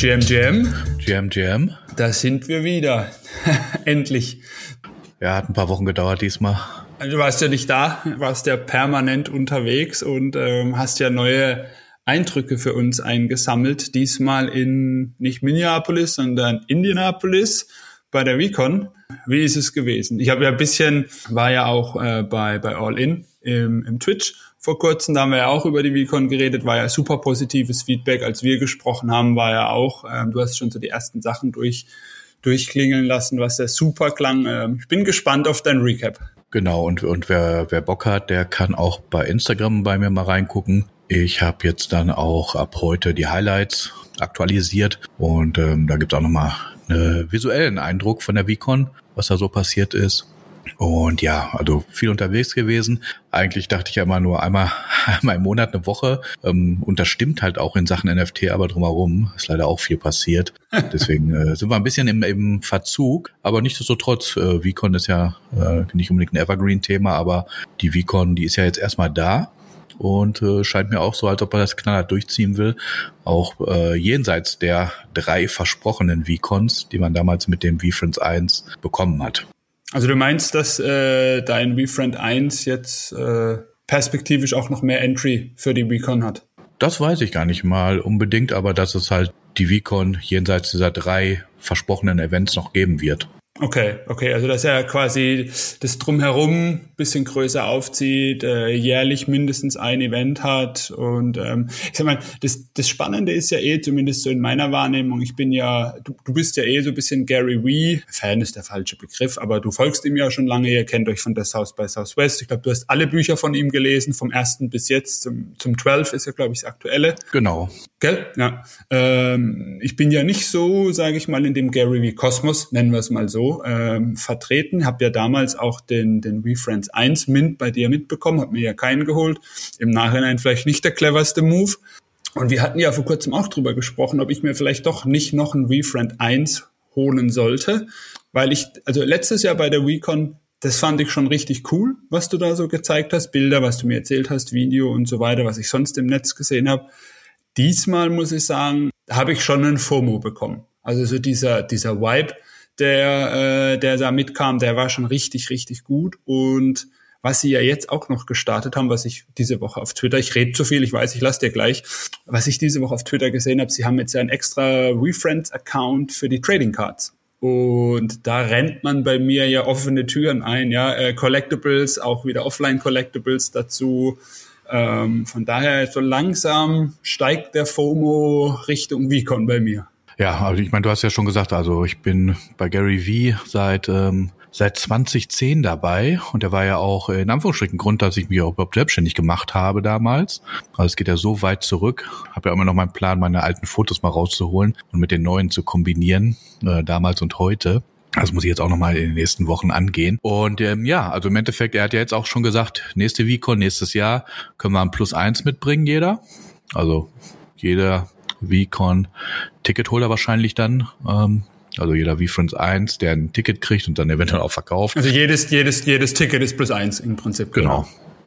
Jam Jam. Jam Jam. Da sind wir wieder. Endlich. Ja, hat ein paar Wochen gedauert diesmal. Du warst ja nicht da, warst ja permanent unterwegs und ähm, hast ja neue Eindrücke für uns eingesammelt. Diesmal in nicht Minneapolis, sondern Indianapolis bei der Recon. Wie ist es gewesen? Ich habe ja ein bisschen, war ja auch äh, bei, bei All In im, im Twitch vor kurzem, da haben wir ja auch über die Vicon geredet, war ja super positives Feedback. Als wir gesprochen haben, war ja auch, ähm, du hast schon so die ersten Sachen durch, durchklingeln lassen, was ja super klang. Ähm, ich bin gespannt auf dein Recap. Genau, und, und wer, wer Bock hat, der kann auch bei Instagram bei mir mal reingucken. Ich habe jetzt dann auch ab heute die Highlights aktualisiert und ähm, da gibt es auch nochmal einen visuellen Eindruck von der Vicon, was da so passiert ist. Und ja, also viel unterwegs gewesen. Eigentlich dachte ich ja immer nur einmal, einmal im Monat eine Woche. Ähm, und das stimmt halt auch in Sachen NFT, aber drumherum ist leider auch viel passiert. Deswegen äh, sind wir ein bisschen im, im Verzug. Aber nichtsdestotrotz, äh, VCon ist ja äh, nicht unbedingt ein Evergreen-Thema, aber die VCon, die ist ja jetzt erstmal da und äh, scheint mir auch so, als ob er das knallhart durchziehen will. Auch äh, jenseits der drei versprochenen V-Cons, die man damals mit dem V-Friends 1 bekommen hat. Also du meinst, dass äh, dein V-Friend 1 jetzt äh, perspektivisch auch noch mehr Entry für die V-Con hat? Das weiß ich gar nicht mal unbedingt, aber dass es halt die V-Con jenseits dieser drei versprochenen Events noch geben wird. Okay, okay, also dass er quasi das drumherum bisschen größer aufzieht, äh, jährlich mindestens ein Event hat und ähm, ich sag mal, das, das Spannende ist ja eh, zumindest so in meiner Wahrnehmung, ich bin ja, du, du bist ja eh so ein bisschen Gary Wee, Fan ist der falsche Begriff, aber du folgst ihm ja schon lange, ihr kennt euch von der South by Southwest, ich glaube, du hast alle Bücher von ihm gelesen, vom ersten bis jetzt, zum, zum 12 ist ja, glaube ich, das aktuelle. Genau. Gell? Ja. Ähm, ich bin ja nicht so, sage ich mal, in dem Gary Wee Kosmos, nennen wir es mal so, ähm, vertreten. Habe ja damals auch den, den WeFriends 1 Mint bei dir mitbekommen, habe mir ja keinen geholt. Im Nachhinein vielleicht nicht der cleverste Move. Und wir hatten ja vor kurzem auch drüber gesprochen, ob ich mir vielleicht doch nicht noch ein WeFriend 1 holen sollte, weil ich, also letztes Jahr bei der WeCon, das fand ich schon richtig cool, was du da so gezeigt hast, Bilder, was du mir erzählt hast, Video und so weiter, was ich sonst im Netz gesehen habe. Diesmal muss ich sagen, habe ich schon einen FOMO bekommen. Also so dieser, dieser Vibe, der, äh, der da mitkam, der war schon richtig, richtig gut. Und was sie ja jetzt auch noch gestartet haben, was ich diese Woche auf Twitter, ich rede zu viel, ich weiß, ich lasse dir gleich, was ich diese Woche auf Twitter gesehen habe, sie haben jetzt ja einen extra WeFriends-Account für die Trading Cards. Und da rennt man bei mir ja offene Türen ein, ja, äh, Collectibles, auch wieder Offline-Collectibles dazu. Ähm, von daher so langsam steigt der FOMO Richtung Vicon bei mir. Ja, also ich meine, du hast ja schon gesagt, also ich bin bei Gary Vee seit ähm, seit 2010 dabei und der war ja auch in Anführungsstrichen Grund, dass ich mich überhaupt selbstständig gemacht habe damals. Also es geht ja so weit zurück. Habe ja immer noch meinen Plan, meine alten Fotos mal rauszuholen und mit den neuen zu kombinieren, äh, damals und heute. Das muss ich jetzt auch nochmal in den nächsten Wochen angehen. Und ähm, ja, also im Endeffekt, er hat ja jetzt auch schon gesagt, nächste Vicon, nächstes Jahr können wir ein Plus eins mitbringen, jeder. Also jeder VCon Ticketholder wahrscheinlich dann. Ähm, also jeder VFriends 1, der ein Ticket kriegt und dann eventuell auch verkauft. Also jedes, jedes, jedes Ticket ist plus eins im Prinzip. Genau.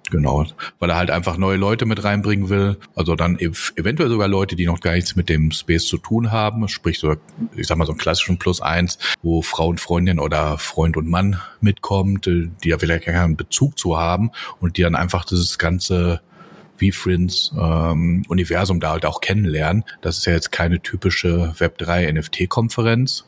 Genau, weil er halt einfach neue Leute mit reinbringen will. Also dann ev eventuell sogar Leute, die noch gar nichts mit dem Space zu tun haben. Sprich, so, ich sag mal, so einen klassischen Plus eins, wo Frau und Freundin oder Freund und Mann mitkommt, äh, die ja vielleicht keinen Bezug zu haben und die dann einfach dieses ganze VFriends ähm, Universum da halt auch kennenlernen. Das ist ja jetzt keine typische Web3 NFT-Konferenz.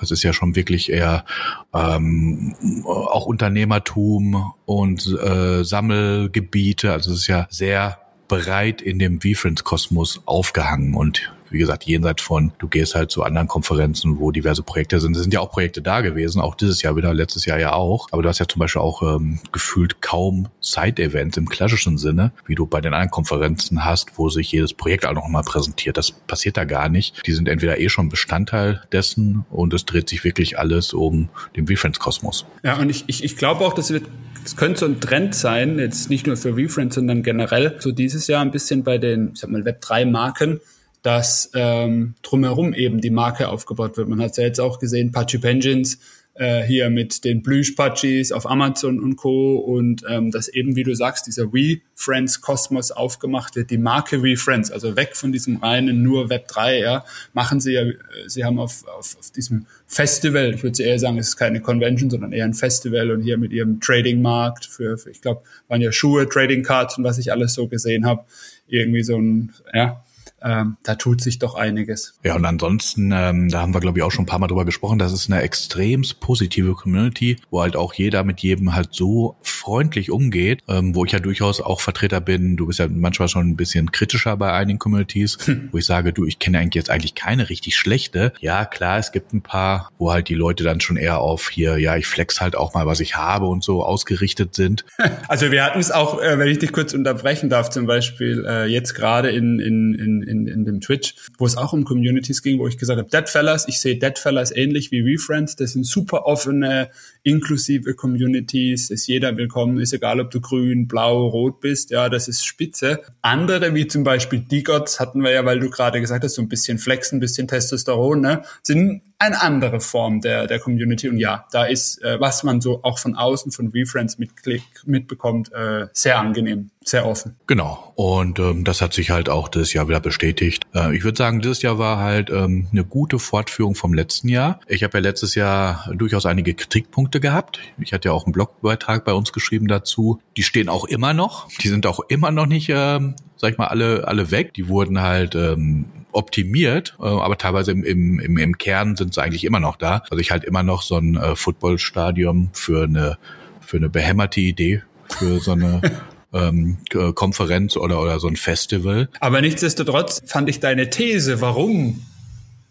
Das ist ja schon wirklich eher ähm, auch Unternehmertum und äh, Sammelgebiete. Also es ist ja sehr breit in dem VFriends-Kosmos aufgehangen und wie gesagt, jenseits von, du gehst halt zu anderen Konferenzen, wo diverse Projekte sind. Es sind ja auch Projekte da gewesen, auch dieses Jahr wieder, letztes Jahr ja auch. Aber du hast ja zum Beispiel auch ähm, gefühlt kaum Side-Events im klassischen Sinne, wie du bei den anderen Konferenzen hast, wo sich jedes Projekt auch noch mal präsentiert. Das passiert da gar nicht. Die sind entweder eh schon Bestandteil dessen und es dreht sich wirklich alles um den VFriends-Kosmos. Ja, und ich, ich, ich glaube auch, das wird es könnte so ein Trend sein, jetzt nicht nur für Refriends, sondern generell so dieses Jahr ein bisschen bei den, ich sag mal, Web3-Marken, dass ähm, drumherum eben die Marke aufgebaut wird. Man hat ja jetzt auch gesehen, Pachi Penguins äh, hier mit den Plüschpatschis auf Amazon und Co. Und ähm, dass eben, wie du sagst, dieser We-Friends Kosmos aufgemacht wird, die Marke We-Friends, also weg von diesem reinen nur Web 3, ja, machen sie ja, äh, sie haben auf, auf, auf diesem Festival, ich würde eher sagen, es ist keine Convention, sondern eher ein Festival und hier mit ihrem Trading-Markt für, für ich glaube, waren ja Schuhe, Trading Cards und was ich alles so gesehen habe, irgendwie so ein, ja, ähm, da tut sich doch einiges. Ja, und ansonsten, ähm, da haben wir, glaube ich, auch schon ein paar Mal drüber gesprochen, das ist eine extrem positive Community, wo halt auch jeder mit jedem halt so freundlich umgeht, ähm, wo ich ja durchaus auch Vertreter bin. Du bist ja manchmal schon ein bisschen kritischer bei einigen Communities, hm. wo ich sage, du, ich kenne eigentlich jetzt eigentlich keine richtig schlechte. Ja, klar, es gibt ein paar, wo halt die Leute dann schon eher auf hier, ja, ich flex halt auch mal, was ich habe und so ausgerichtet sind. Also wir hatten es auch, äh, wenn ich dich kurz unterbrechen darf, zum Beispiel äh, jetzt gerade in, in, in, in, in dem Twitch, wo es auch um Communities ging, wo ich gesagt habe, Deadfellas, ich sehe Deadfellas ähnlich wie WeFriends, das sind super offene, inklusive Communities, ist jeder willkommen, ist egal, ob du grün, blau, rot bist, ja, das ist spitze. Andere, wie zum Beispiel D-Gods, hatten wir ja, weil du gerade gesagt hast, so ein bisschen Flexen, ein bisschen Testosteron, ne, sind eine andere Form der, der Community. Und ja, da ist, äh, was man so auch von außen, von WeFriends mitbekommt, äh, sehr angenehm, sehr offen. Genau. Und ähm, das hat sich halt auch dieses Jahr wieder bestätigt. Äh, ich würde sagen, dieses Jahr war halt ähm, eine gute Fortführung vom letzten Jahr. Ich habe ja letztes Jahr durchaus einige Kritikpunkte gehabt. Ich hatte ja auch einen Blogbeitrag bei uns geschrieben dazu. Die stehen auch immer noch. Die sind auch immer noch nicht, äh, sag ich mal, alle, alle weg. Die wurden halt ähm, optimiert, äh, aber teilweise im, im, im, im Kern sind sie eigentlich immer noch da. Also ich halt immer noch so ein äh, Footballstadion für eine für eine behämmerte Idee, für so eine ähm, Konferenz oder, oder so ein Festival. Aber nichtsdestotrotz fand ich deine These, warum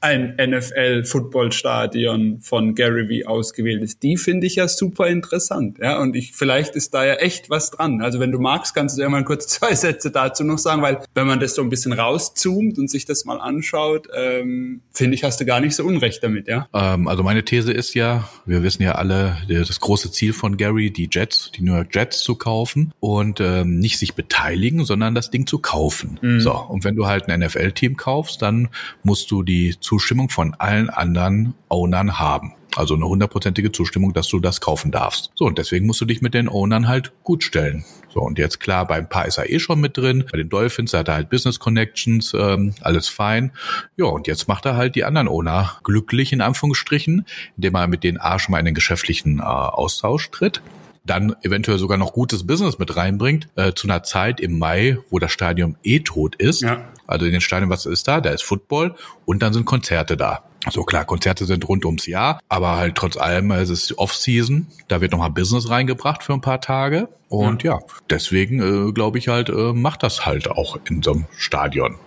ein NFL-Football-Stadion von Gary Vee ausgewählt ist. Die finde ich ja super interessant. Ja, und ich, vielleicht ist da ja echt was dran. Also wenn du magst, kannst du ja mal kurz zwei Sätze dazu noch sagen, weil wenn man das so ein bisschen rauszoomt und sich das mal anschaut, ähm, finde ich, hast du gar nicht so Unrecht damit, ja? Ähm, also meine These ist ja, wir wissen ja alle, das große Ziel von Gary, die Jets, die New York Jets zu kaufen und ähm, nicht sich beteiligen, sondern das Ding zu kaufen. Mhm. So, und wenn du halt ein NFL-Team kaufst, dann musst du die Zustimmung von allen anderen Ownern haben. Also eine hundertprozentige Zustimmung, dass du das kaufen darfst. So, und deswegen musst du dich mit den Ownern halt gut stellen. So, und jetzt klar, bei ein paar ist er eh schon mit drin. Bei den Dolphins hat er halt Business Connections, ähm, alles fein. Ja, und jetzt macht er halt die anderen Owner glücklich, in Anführungsstrichen, indem er mit den A schon mal in den geschäftlichen äh, Austausch tritt dann eventuell sogar noch gutes Business mit reinbringt, äh, zu einer Zeit im Mai, wo das Stadion eh tot ist. Ja. Also in den Stadien, was ist da? Da ist Football und dann sind Konzerte da. So klar, Konzerte sind rund ums Jahr, aber halt trotz allem es ist Off-Season. Da wird nochmal Business reingebracht für ein paar Tage. Und ja, ja deswegen äh, glaube ich halt, äh, macht das halt auch in so einem Stadion.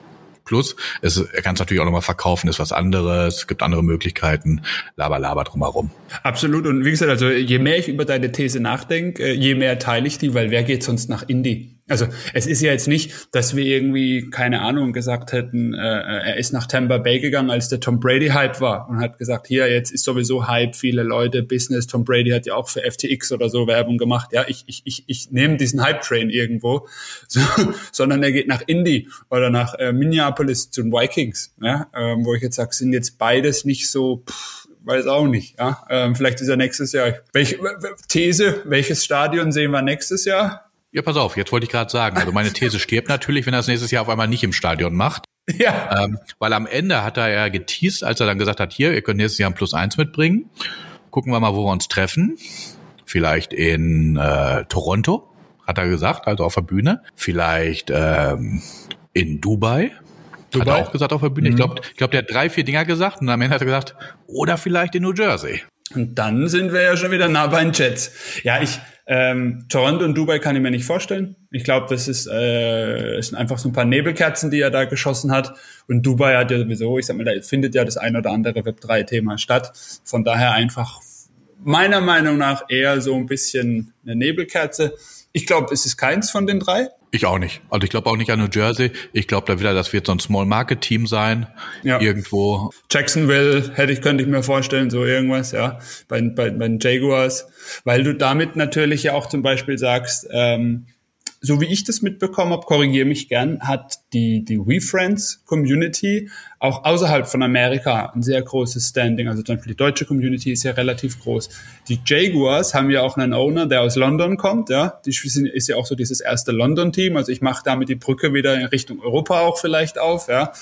Plus, es, er kann es natürlich auch nochmal verkaufen, ist was anderes, es gibt andere Möglichkeiten, laber, laber drumherum. Absolut. Und wie gesagt, also je mehr ich über deine These nachdenke, äh, je mehr teile ich die, weil wer geht sonst nach Indie? Also es ist ja jetzt nicht, dass wir irgendwie, keine Ahnung, gesagt hätten, äh, er ist nach Tampa Bay gegangen, als der Tom Brady Hype war und hat gesagt, hier, jetzt ist sowieso Hype, viele Leute, Business, Tom Brady hat ja auch für FTX oder so Werbung gemacht, ja, ich, ich, ich, ich nehme diesen Hype-Train irgendwo, so, sondern er geht nach Indy oder nach äh, Minneapolis zu den Vikings, ja, ähm, wo ich jetzt sage, sind jetzt beides nicht so, pff, weiß auch nicht, ja, ähm, vielleicht ist er nächstes Jahr, welche These, welches Stadion sehen wir nächstes Jahr? Ja, pass auf, jetzt wollte ich gerade sagen, also meine These stirbt natürlich, wenn er das nächstes Jahr auf einmal nicht im Stadion macht. Ja. Ähm, weil am Ende hat er ja geteased, als er dann gesagt hat, hier, ihr könnt nächstes Jahr ein Plus eins mitbringen. Gucken wir mal, wo wir uns treffen. Vielleicht in äh, Toronto, hat er gesagt, also auf der Bühne. Vielleicht ähm, in Dubai. Dubai? Hat er auch gesagt auf der Bühne. Mhm. Ich glaube, ich glaub, der hat drei, vier Dinger gesagt und am Ende hat er gesagt, oder vielleicht in New Jersey. Und dann sind wir ja schon wieder nah bei den Jets. Ja, ich, ähm, Toronto und Dubai kann ich mir nicht vorstellen. Ich glaube, das ist, äh, sind einfach so ein paar Nebelkerzen, die er da geschossen hat. Und Dubai hat ja sowieso, ich sag mal, da findet ja das ein oder andere Web3-Thema statt. Von daher einfach meiner Meinung nach eher so ein bisschen eine Nebelkerze. Ich glaube, es ist keins von den drei. Ich auch nicht. Also ich glaube auch nicht an New Jersey. Ich glaube da wieder, das wird so ein Small Market Team sein. Ja. Irgendwo. Jacksonville hätte ich, könnte ich mir vorstellen, so irgendwas, ja. Bei, bei, bei den Jaguars. Weil du damit natürlich ja auch zum Beispiel sagst, ähm, so wie ich das mitbekommen habe, korrigiere mich gern, hat die, die WeFriends Community auch außerhalb von Amerika ein sehr großes Standing. Also zum Beispiel die deutsche Community ist ja relativ groß. Die Jaguars haben ja auch einen Owner, der aus London kommt. Ja, die ist ja auch so dieses erste London-Team. Also ich mache damit die Brücke wieder in Richtung Europa auch vielleicht auf. Ja,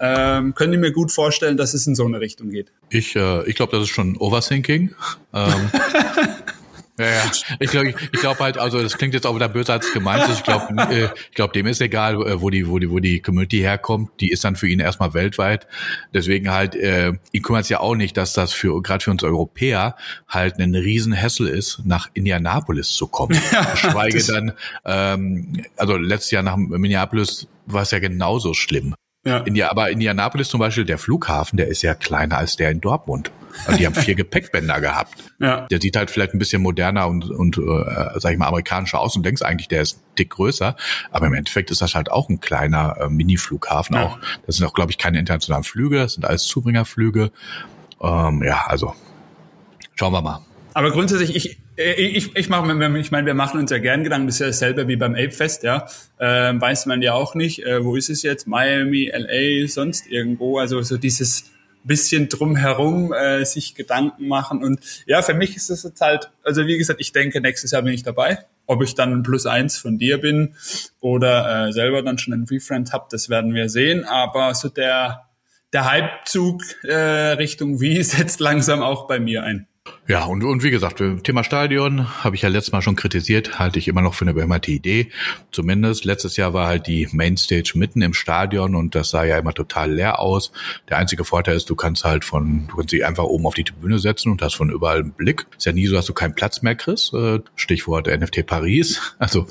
ähm, können die mir gut vorstellen, dass es in so eine Richtung geht. Ich, äh, ich glaube, das ist schon Overthinking. Ähm, Ja, ja. Ich glaube, ich, ich glaube halt, also das klingt jetzt auch wieder böse als gemeint ist. Ich glaube, äh, ich glaube, dem ist egal, äh, wo die, wo die, wo die Community herkommt. Die ist dann für ihn erstmal weltweit. Deswegen halt, äh, ihn kümmert es ja auch nicht, dass das für gerade für uns Europäer halt ein Riesenhessel ist, nach Indianapolis zu kommen. Ja, Schweige dann, ähm, also letztes Jahr nach Minneapolis war es ja genauso schlimm. Ja. India, aber Indianapolis zum Beispiel, der Flughafen, der ist ja kleiner als der in Dortmund. Also die haben vier Gepäckbänder gehabt. Ja. Der sieht halt vielleicht ein bisschen moderner und, und äh, sag ich mal, amerikanischer aus und denkst eigentlich, der ist dick größer. Aber im Endeffekt ist das halt auch ein kleiner äh, Mini-Flughafen ja. auch. Das sind auch, glaube ich, keine internationalen Flüge, das sind alles Zubringerflüge. Ähm, ja, also schauen wir mal. Aber grundsätzlich, ich, ich, ich mache, ich meine, wir machen uns ja gern Gedanken, das ist ja dasselbe wie beim Ape Fest, ja. Ähm, weiß man ja auch nicht, äh, wo ist es jetzt? Miami, LA, sonst irgendwo. Also so dieses bisschen drumherum äh, sich Gedanken machen. Und ja, für mich ist es jetzt halt, also wie gesagt, ich denke, nächstes Jahr bin ich dabei. Ob ich dann ein Plus eins von dir bin oder äh, selber dann schon einen Refriend habe, das werden wir sehen. Aber so der, der Halbzug äh, Richtung Wie setzt langsam auch bei mir ein. Ja, und, und wie gesagt, Thema Stadion habe ich ja letztes Mal schon kritisiert, halte ich immer noch für eine behämmerte Idee. Zumindest letztes Jahr war halt die Mainstage mitten im Stadion und das sah ja immer total leer aus. Der einzige Vorteil ist, du kannst halt von, du kannst dich einfach oben auf die Tribüne setzen und hast von überall einen Blick. Ist ja nie so, dass du keinen Platz mehr kriegst. Äh, Stichwort NFT Paris. Also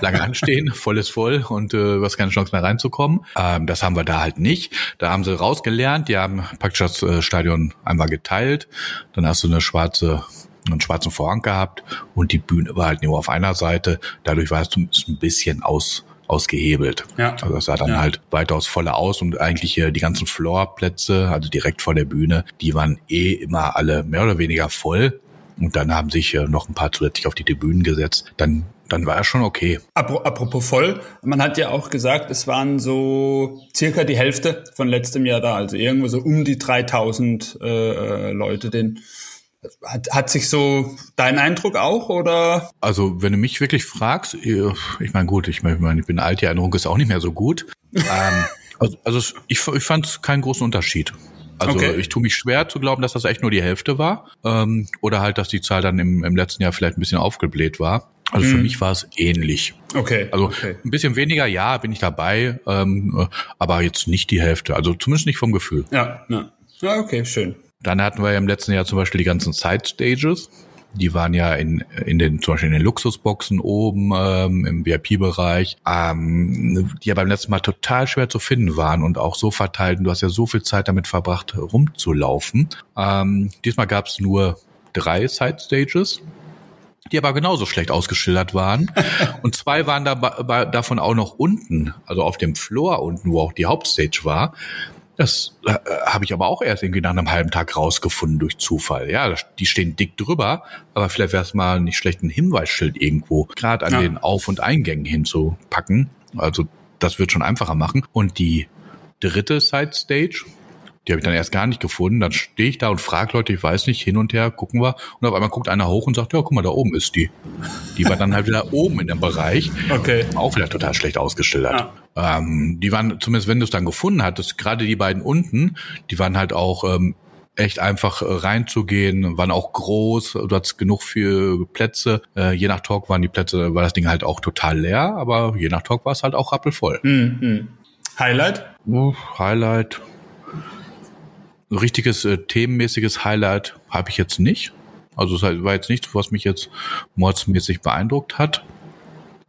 lange anstehen, voll ist voll und äh, du hast keine Chance mehr reinzukommen. Ähm, das haben wir da halt nicht. Da haben sie rausgelernt, die haben praktisch das äh, Stadion einmal geteilt, dann hast du eine schwarze einen schwarzen Vorhang gehabt und die Bühne war halt nur auf einer Seite. Dadurch war es ein bisschen aus ausgehebelt. Ja. Also es sah dann ja. halt weitaus voller aus und eigentlich die ganzen Floorplätze, also direkt vor der Bühne, die waren eh immer alle mehr oder weniger voll. Und dann haben sich noch ein paar zusätzlich auf die Tribünen gesetzt. Dann dann war er schon okay. Apropos voll, man hat ja auch gesagt, es waren so circa die Hälfte von letztem Jahr da, also irgendwo so um die 3000 äh, äh, Leute. Den hat, hat sich so dein Eindruck auch oder? Also wenn du mich wirklich fragst, ich meine gut, ich meine, ich bin alt, die Erinnerung ist auch nicht mehr so gut. ähm, also, also ich, ich fand keinen großen Unterschied. Also okay. ich tue mich schwer zu glauben, dass das echt nur die Hälfte war. Ähm, oder halt, dass die Zahl dann im, im letzten Jahr vielleicht ein bisschen aufgebläht war. Also für hm. mich war es ähnlich. Okay. Also okay. ein bisschen weniger, ja, bin ich dabei, ähm, aber jetzt nicht die Hälfte. Also zumindest nicht vom Gefühl. Ja, ja. ja okay, schön. Dann hatten wir ja im letzten Jahr zum Beispiel die ganzen Side Stages. Die waren ja in, in den, zum Beispiel in den Luxusboxen oben ähm, im VIP-Bereich, ähm, die ja beim letzten Mal total schwer zu finden waren und auch so verteilt. Und du hast ja so viel Zeit damit verbracht, rumzulaufen. Ähm, diesmal gab es nur drei Side Stages die aber genauso schlecht ausgeschildert waren. Und zwei waren da, davon auch noch unten, also auf dem Floor unten, wo auch die Hauptstage war. Das äh, habe ich aber auch erst irgendwie nach einem halben Tag rausgefunden durch Zufall. Ja, die stehen dick drüber, aber vielleicht wäre es mal nicht schlecht, ein Hinweisschild irgendwo gerade an ja. den Auf- und Eingängen hinzupacken. Also das wird schon einfacher machen. Und die dritte Side Stage, die habe ich dann erst gar nicht gefunden. Dann stehe ich da und frage Leute, ich weiß nicht, hin und her, gucken wir. Und auf einmal guckt einer hoch und sagt, ja, guck mal, da oben ist die. Die war dann halt wieder oben in dem Bereich. Okay. Auch wieder total schlecht ausgeschildert. Ja. Ähm, die waren, zumindest wenn du es dann gefunden hattest, gerade die beiden unten, die waren halt auch ähm, echt einfach äh, reinzugehen, waren auch groß, du hattest genug für Plätze. Äh, je nach Talk waren die Plätze, war das Ding halt auch total leer, aber je nach Talk war es halt auch rappelvoll. Mhm. Highlight? Uh, Highlight richtiges äh, themenmäßiges Highlight habe ich jetzt nicht. Also es war jetzt nichts, was mich jetzt mordsmäßig beeindruckt hat.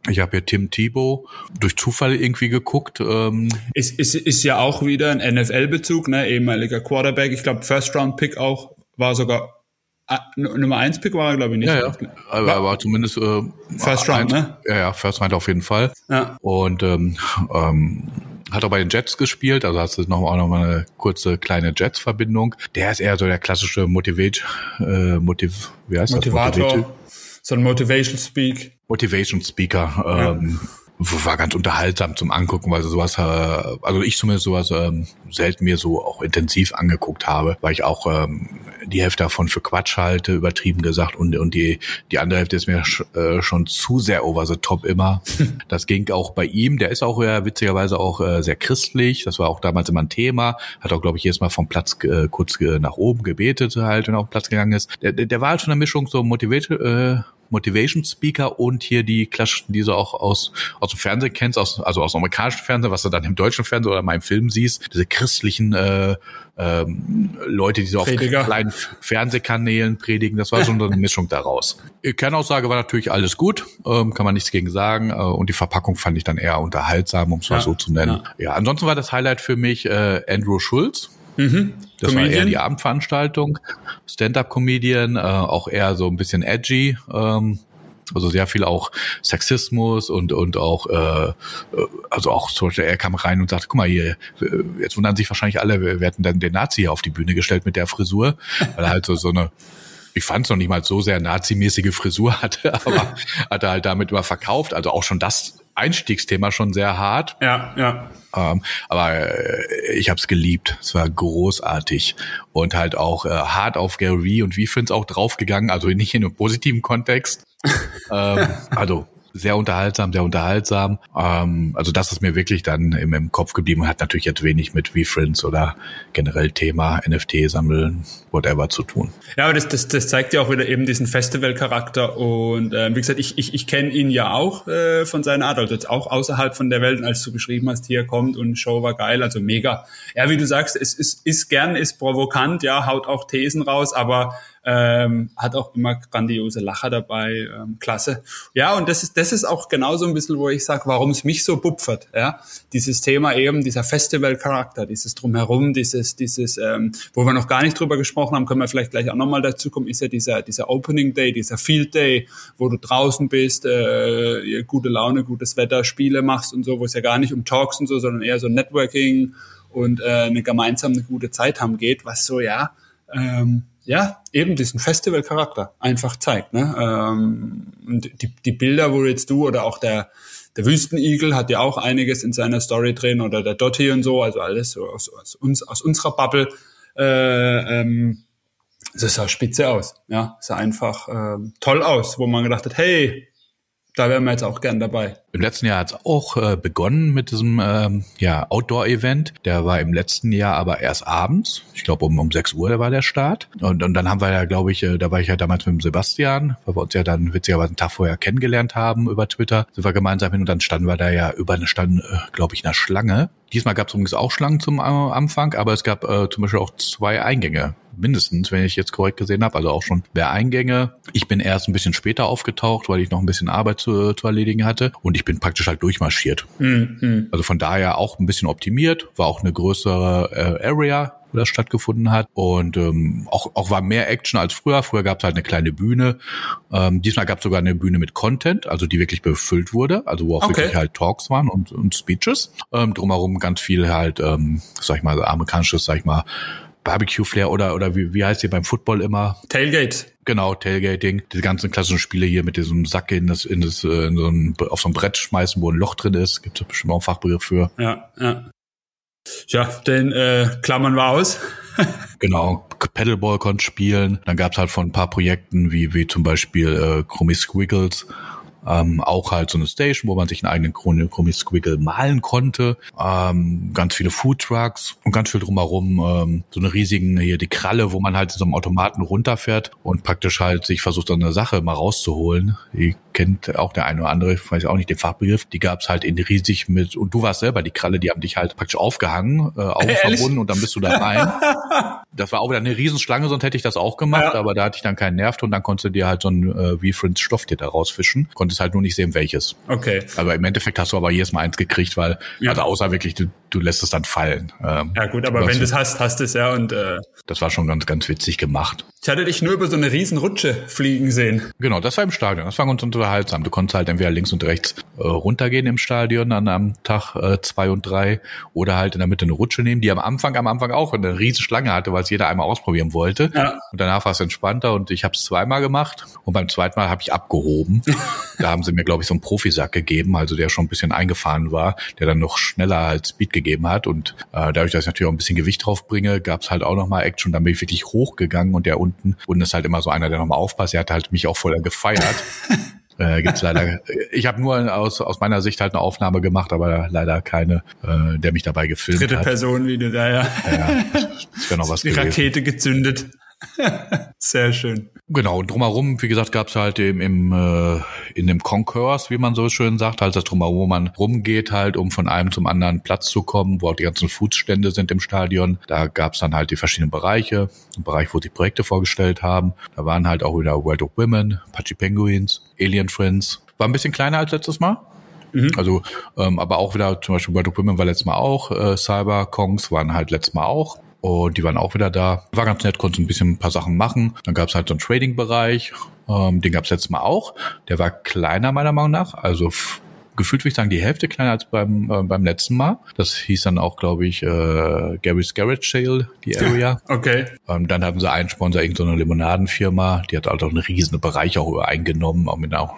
Ich habe ja Tim Thibault durch Zufall irgendwie geguckt. Ähm. Ist, ist, ist ja auch wieder ein NFL-Bezug, ne? ehemaliger Quarterback. Ich glaube, First-Round-Pick auch war sogar Ah, Nummer 1 Pick war er, glaube ich, nicht. Ja, ja. Aber, war, aber zumindest äh, First Round, ne? Ja, ja, First Round auf jeden Fall. Ja. Und ähm, ähm, hat auch bei den Jets gespielt, also hast du noch, auch noch mal eine kurze kleine Jets-Verbindung. Der ist eher so der klassische Motivate, äh, Motiv, wie heißt Motivator. das? Motivator. so ein Motivation Speak. Motivation Speaker. Ähm, ja war ganz unterhaltsam zum Angucken, weil sowas, äh, also ich zumindest sowas ähm, selten mir so auch intensiv angeguckt habe, weil ich auch ähm, die Hälfte davon für Quatsch halte, übertrieben gesagt, und, und die, die andere Hälfte ist mir sch, äh, schon zu sehr over the top immer. Das ging auch bei ihm, der ist auch ja witzigerweise auch äh, sehr christlich, das war auch damals immer ein Thema, hat auch, glaube ich, jedes Mal vom Platz äh, kurz äh, nach oben gebetet halt, wenn er auf den Platz gegangen ist. Der, der war halt schon eine Mischung so motiviert, äh, Motivation Speaker und hier die klassischen, die du auch aus, aus dem Fernsehen kennst, aus, also aus dem amerikanischen Fernsehen, was du dann im deutschen Fernsehen oder in meinem Film siehst, diese christlichen äh, ähm, Leute, die so auf Prediger. kleinen Fernsehkanälen predigen, das war schon so eine Mischung daraus. Kernaussage war natürlich alles gut, ähm, kann man nichts gegen sagen äh, und die Verpackung fand ich dann eher unterhaltsam, um es mal ja, so zu nennen. Ja. ja, ansonsten war das Highlight für mich äh, Andrew Schulz, Mhm. Das Comedian. war eher die Abendveranstaltung. Stand-up-Comedian, äh, auch eher so ein bisschen edgy. Ähm, also sehr viel auch Sexismus und und auch äh, also auch zum Beispiel er kam rein und sagte, guck mal hier, jetzt wundern sich wahrscheinlich alle, wir hätten dann den Nazi hier auf die Bühne gestellt mit der Frisur, weil er halt so so eine ich fand es noch nicht mal so sehr nazimäßige Frisur hatte, aber hat er halt damit immer verkauft. Also auch schon das Einstiegsthema schon sehr hart. Ja, ja. Ähm, aber äh, ich habe es geliebt. Es war großartig und halt auch äh, hart auf Gary und wie Fins auch draufgegangen. Also nicht in einem positiven Kontext. ähm, also sehr unterhaltsam, sehr unterhaltsam. Ähm, also das ist mir wirklich dann im, im Kopf geblieben. Hat natürlich jetzt wenig mit V-Friends oder generell Thema NFT sammeln, whatever zu tun. Ja, aber das, das, das zeigt ja auch wieder eben diesen Festival-Charakter. Und äh, wie gesagt, ich, ich, ich kenne ihn ja auch äh, von seiner Art, also jetzt auch außerhalb von der Welt, als du geschrieben hast, hier kommt und Show war geil, also mega. Ja, wie du sagst, es ist, ist gern, ist provokant, ja, haut auch Thesen raus, aber ähm, hat auch immer grandiose Lacher dabei, ähm, klasse. Ja, und das ist, das ist auch genauso ein bisschen, wo ich sage, warum es mich so bupfert, ja. Dieses Thema eben, dieser Festival-Charakter, dieses Drumherum, dieses, dieses, ähm, wo wir noch gar nicht drüber gesprochen haben, können wir vielleicht gleich auch nochmal dazu kommen, ist ja dieser, dieser Opening Day, dieser Field Day, wo du draußen bist, äh, gute Laune, gutes Wetter, Spiele machst und so, wo es ja gar nicht um Talks und so, sondern eher so Networking und äh, eine gemeinsam eine gute Zeit haben geht, was so, ja, ähm, ja, eben diesen Festival-Charakter einfach zeigt. Ne? Ähm, die, die Bilder, wo jetzt du oder auch der, der Wüstenigel hat ja auch einiges in seiner Story drin oder der Dotti und so, also alles so aus, aus, uns, aus unserer Bubble. Äh, ähm, das sah spitze aus, ja, sah einfach äh, toll aus, wo man gedacht hat, hey, da wären wir jetzt auch gern dabei. Im letzten Jahr hat es auch äh, begonnen mit diesem ähm, ja, Outdoor-Event. Der war im letzten Jahr aber erst abends. Ich glaube um, um 6 Uhr war der Start. Und, und dann haben wir ja, glaube ich, äh, da war ich ja damals mit dem Sebastian, weil wir uns ja dann witzigerweise einen Tag vorher kennengelernt haben über Twitter. Sind wir gemeinsam hin und dann standen wir da ja über eine, standen, äh, glaube ich, einer Schlange. Diesmal gab es übrigens auch Schlangen zum äh, Anfang, aber es gab äh, zum Beispiel auch zwei Eingänge mindestens, wenn ich jetzt korrekt gesehen habe, also auch schon mehr Eingänge. Ich bin erst ein bisschen später aufgetaucht, weil ich noch ein bisschen Arbeit zu, zu erledigen hatte und ich bin praktisch halt durchmarschiert. Mhm. Also von daher auch ein bisschen optimiert, war auch eine größere äh, Area, wo das stattgefunden hat. Und ähm, auch, auch war mehr Action als früher. Früher gab es halt eine kleine Bühne. Ähm, diesmal gab es sogar eine Bühne mit Content, also die wirklich befüllt wurde, also wo auch okay. wirklich halt Talks waren und, und Speeches. Ähm, drumherum ganz viel halt, ähm, sag ich mal, amerikanisches, sag ich mal, Barbecue-Flair oder, oder wie, wie heißt hier beim Football immer? Tailgate. Genau, Tailgating. Diese ganzen klassischen Spiele hier mit diesem Sack in das, in das, äh, in so ein, auf so ein Brett schmeißen, wo ein Loch drin ist. Gibt es bestimmt auch einen Fachbegriff für. Ja, ja. Ja, den äh, klammern wir aus. genau, Paddleball konnte spielen. Dann gab es halt von ein paar Projekten, wie, wie zum Beispiel äh, Chromie Squiggles, ähm, auch halt so eine Station, wo man sich einen eigenen Chromie Squiggle malen konnte. Ähm, ganz viele Food Trucks und ganz viel drumherum. Ähm, so eine riesigen hier die Kralle, wo man halt in so einem Automaten runterfährt und praktisch halt sich versucht, so eine Sache mal rauszuholen. Die kennt auch der eine oder andere, ich weiß auch nicht den Fachbegriff. Die gab's halt in riesig mit und du warst selber die Kralle, die haben dich halt praktisch aufgehangen, äh, Augen verbunden und dann bist du da rein. das war auch wieder eine Riesenschlange, sonst hätte ich das auch gemacht, ja. aber da hatte ich dann keinen Nerv und dann konntest du dir halt so ein äh, V-Friends Stofftier da rausfischen. Konntest halt nur nicht sehen, welches. Okay. Aber im Endeffekt hast du aber jedes Mal eins gekriegt, weil, ja. also außer wirklich, du, du lässt es dann fallen. Ähm, ja gut, aber wenn du es hast, hast es ja und äh, das war schon ganz, ganz witzig gemacht. Ich hatte dich nur über so eine riesen Rutsche fliegen sehen. Genau, das war im Stadion. Das war ganz unterhaltsam. Du konntest halt entweder links und rechts äh, runtergehen im Stadion an einem Tag äh, zwei und drei oder halt in der Mitte eine Rutsche nehmen, die am Anfang am Anfang auch eine riesen Schlange hatte, weil es jeder einmal ausprobieren wollte. Ja. Und danach war es entspannter und ich habe es zweimal gemacht und beim zweiten Mal habe ich abgehoben. da haben sie mir, glaube ich, so einen Profisack gegeben, also der schon ein bisschen eingefahren war, der dann noch schneller als Speed gegeben hat. Und äh, dadurch, dass ich natürlich auch ein bisschen Gewicht drauf bringe, gab es halt auch nochmal Action. Dann bin ich wirklich hochgegangen und der unten, unten ist halt immer so einer, der nochmal aufpasst. Er hat halt mich auch voll gefeiert. Äh, gibt's leider. Ich habe nur aus, aus meiner Sicht halt eine Aufnahme gemacht, aber leider keine, äh, der mich dabei gefilmt Dritte hat. Dritte Person wieder da, ja. ja das wäre noch was Die gewesen. Rakete gezündet. Sehr schön. Genau, und drumherum, wie gesagt, gab's halt im, im äh, in dem Concourse, wie man so schön sagt, halt das drumherum, wo man rumgeht halt, um von einem zum anderen Platz zu kommen, wo auch die ganzen Foodstände sind im Stadion. Da gab's dann halt die verschiedenen Bereiche, ein Bereich, wo die Projekte vorgestellt haben. Da waren halt auch wieder World of Women, Pachi Penguins, Alien Friends. War ein bisschen kleiner als letztes Mal. Mhm. Also, ähm, aber auch wieder zum Beispiel World of Women war letztes Mal auch, äh, Cyber Kongs waren halt letztes Mal auch. Und die waren auch wieder da. War ganz nett, konnte ein bisschen ein paar Sachen machen. Dann gab es halt so einen Trading-Bereich. Ähm, den gab es letztes Mal auch. Der war kleiner meiner Meinung nach. Also gefühlt würde ich sagen, die Hälfte kleiner als beim, äh, beim letzten Mal. Das hieß dann auch, glaube ich, äh, Gary's Garage Sale, die Area. okay. Ähm, dann haben sie einen Sponsor, irgendeine so Limonadenfirma, die hat halt auch einen riesen Bereich auch eingenommen, auch mit auch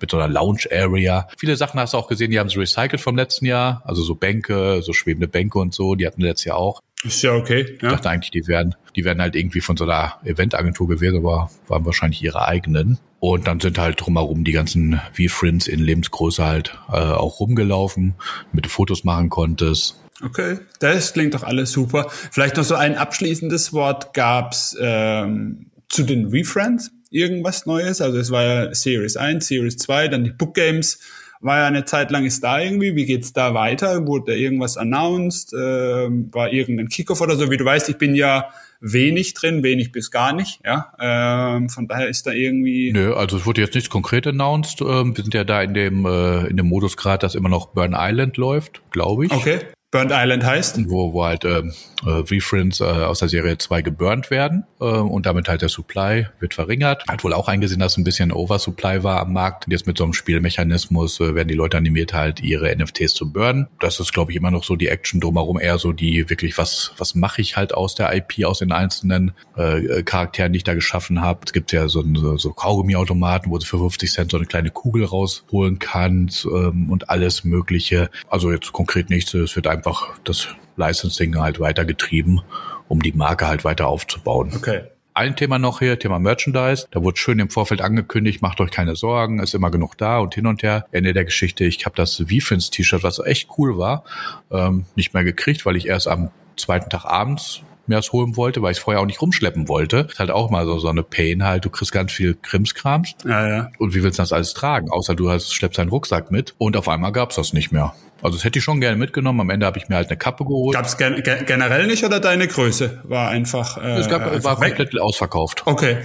mit so einer Lounge Area. Viele Sachen hast du auch gesehen, die haben sie recycelt vom letzten Jahr, also so Bänke, so schwebende Bänke und so, die hatten letztes Jahr auch. Ist ja okay. Ja. Ich dachte eigentlich, die werden, die werden halt irgendwie von so einer Eventagentur gewesen, aber waren wahrscheinlich ihre eigenen. Und dann sind halt drumherum die ganzen V-Friends in Lebensgröße halt äh, auch rumgelaufen, mit Fotos machen konntest. Okay, das klingt doch alles super. Vielleicht noch so ein abschließendes Wort gab's ähm, zu den V-Friends irgendwas Neues. Also es war ja Series 1, Series 2, dann die Book Games war ja eine Zeit lang ist da irgendwie. Wie geht's da weiter? Wurde da irgendwas announced? Ähm, war irgendein Kickoff oder so? Wie du weißt, ich bin ja wenig drin, wenig bis gar nicht. Ja, ähm, von daher ist da irgendwie. Nö, also es wurde jetzt nichts konkret announced. Ähm, wir sind ja da in dem äh, in dem Modus gerade, dass immer noch Burn Island läuft, glaube ich. Okay. Burnt Island heißt? Wo, wo halt äh, V-Friends äh, aus der Serie 2 geburnt werden äh, und damit halt der Supply wird verringert. Hat wohl auch eingesehen, dass ein bisschen Oversupply war am Markt. Jetzt mit so einem Spielmechanismus äh, werden die Leute animiert, halt ihre NFTs zu burnen. Das ist, glaube ich, immer noch so die Action drumherum, eher so die wirklich, was, was mache ich halt aus der IP, aus den einzelnen äh, Charakteren, die ich da geschaffen habe. Es gibt ja so, so, so Kaugummiautomaten, wo du für 50 Cent so eine kleine Kugel rausholen kannst ähm, und alles Mögliche. Also jetzt konkret nichts, es wird einfach das Licensing halt weitergetrieben, um die Marke halt weiter aufzubauen. Okay. Ein Thema noch hier, Thema Merchandise. Da wurde schön im Vorfeld angekündigt, macht euch keine Sorgen, ist immer genug da und hin und her. Ende der Geschichte, ich habe das Vifins T-Shirt, was echt cool war, ähm, nicht mehr gekriegt, weil ich erst am zweiten Tag abends mir das holen wollte, weil ich es vorher auch nicht rumschleppen wollte. Ist halt auch mal so, so eine Pain halt. Du kriegst ganz viel Krimskrams. Ja, ja. Und wie willst du das alles tragen? Außer du hast, schleppst deinen Rucksack mit. Und auf einmal gab's das nicht mehr. Also das hätte ich schon gerne mitgenommen. Am Ende habe ich mir halt eine Kappe geholt. Gab's gen generell nicht oder deine Größe war einfach? Äh, es gab, einfach war komplett weg? ausverkauft. Okay.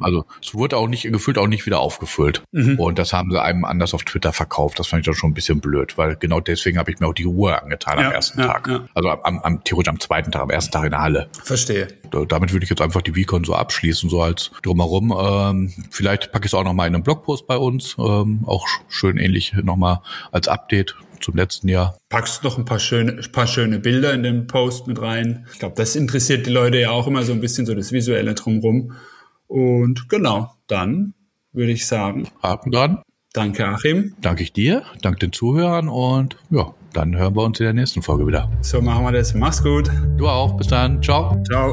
Also es wurde auch nicht gefühlt auch nicht wieder aufgefüllt. Mhm. Und das haben sie einem anders auf Twitter verkauft. Das fand ich dann schon ein bisschen blöd, weil genau deswegen habe ich mir auch die Ruhe angetan ja, am ersten ja, Tag. Ja. Also am, am theoretisch am zweiten Tag, am ersten Tag in der Halle. Verstehe. Damit würde ich jetzt einfach die Vicon so abschließen, so als drumherum. Ähm, vielleicht packe ich es auch nochmal in einen Blogpost bei uns. Ähm, auch schön ähnlich nochmal als Update zum letzten Jahr. Packst noch ein paar schöne, paar schöne Bilder in den Post mit rein. Ich glaube, das interessiert die Leute ja auch immer so ein bisschen so das Visuelle drumherum. Und genau, dann würde ich sagen. Haken dran. Danke, Achim. Danke ich dir, danke den Zuhörern und ja, dann hören wir uns in der nächsten Folge wieder. So machen wir das. Mach's gut. Du auch. Bis dann. Ciao. Ciao.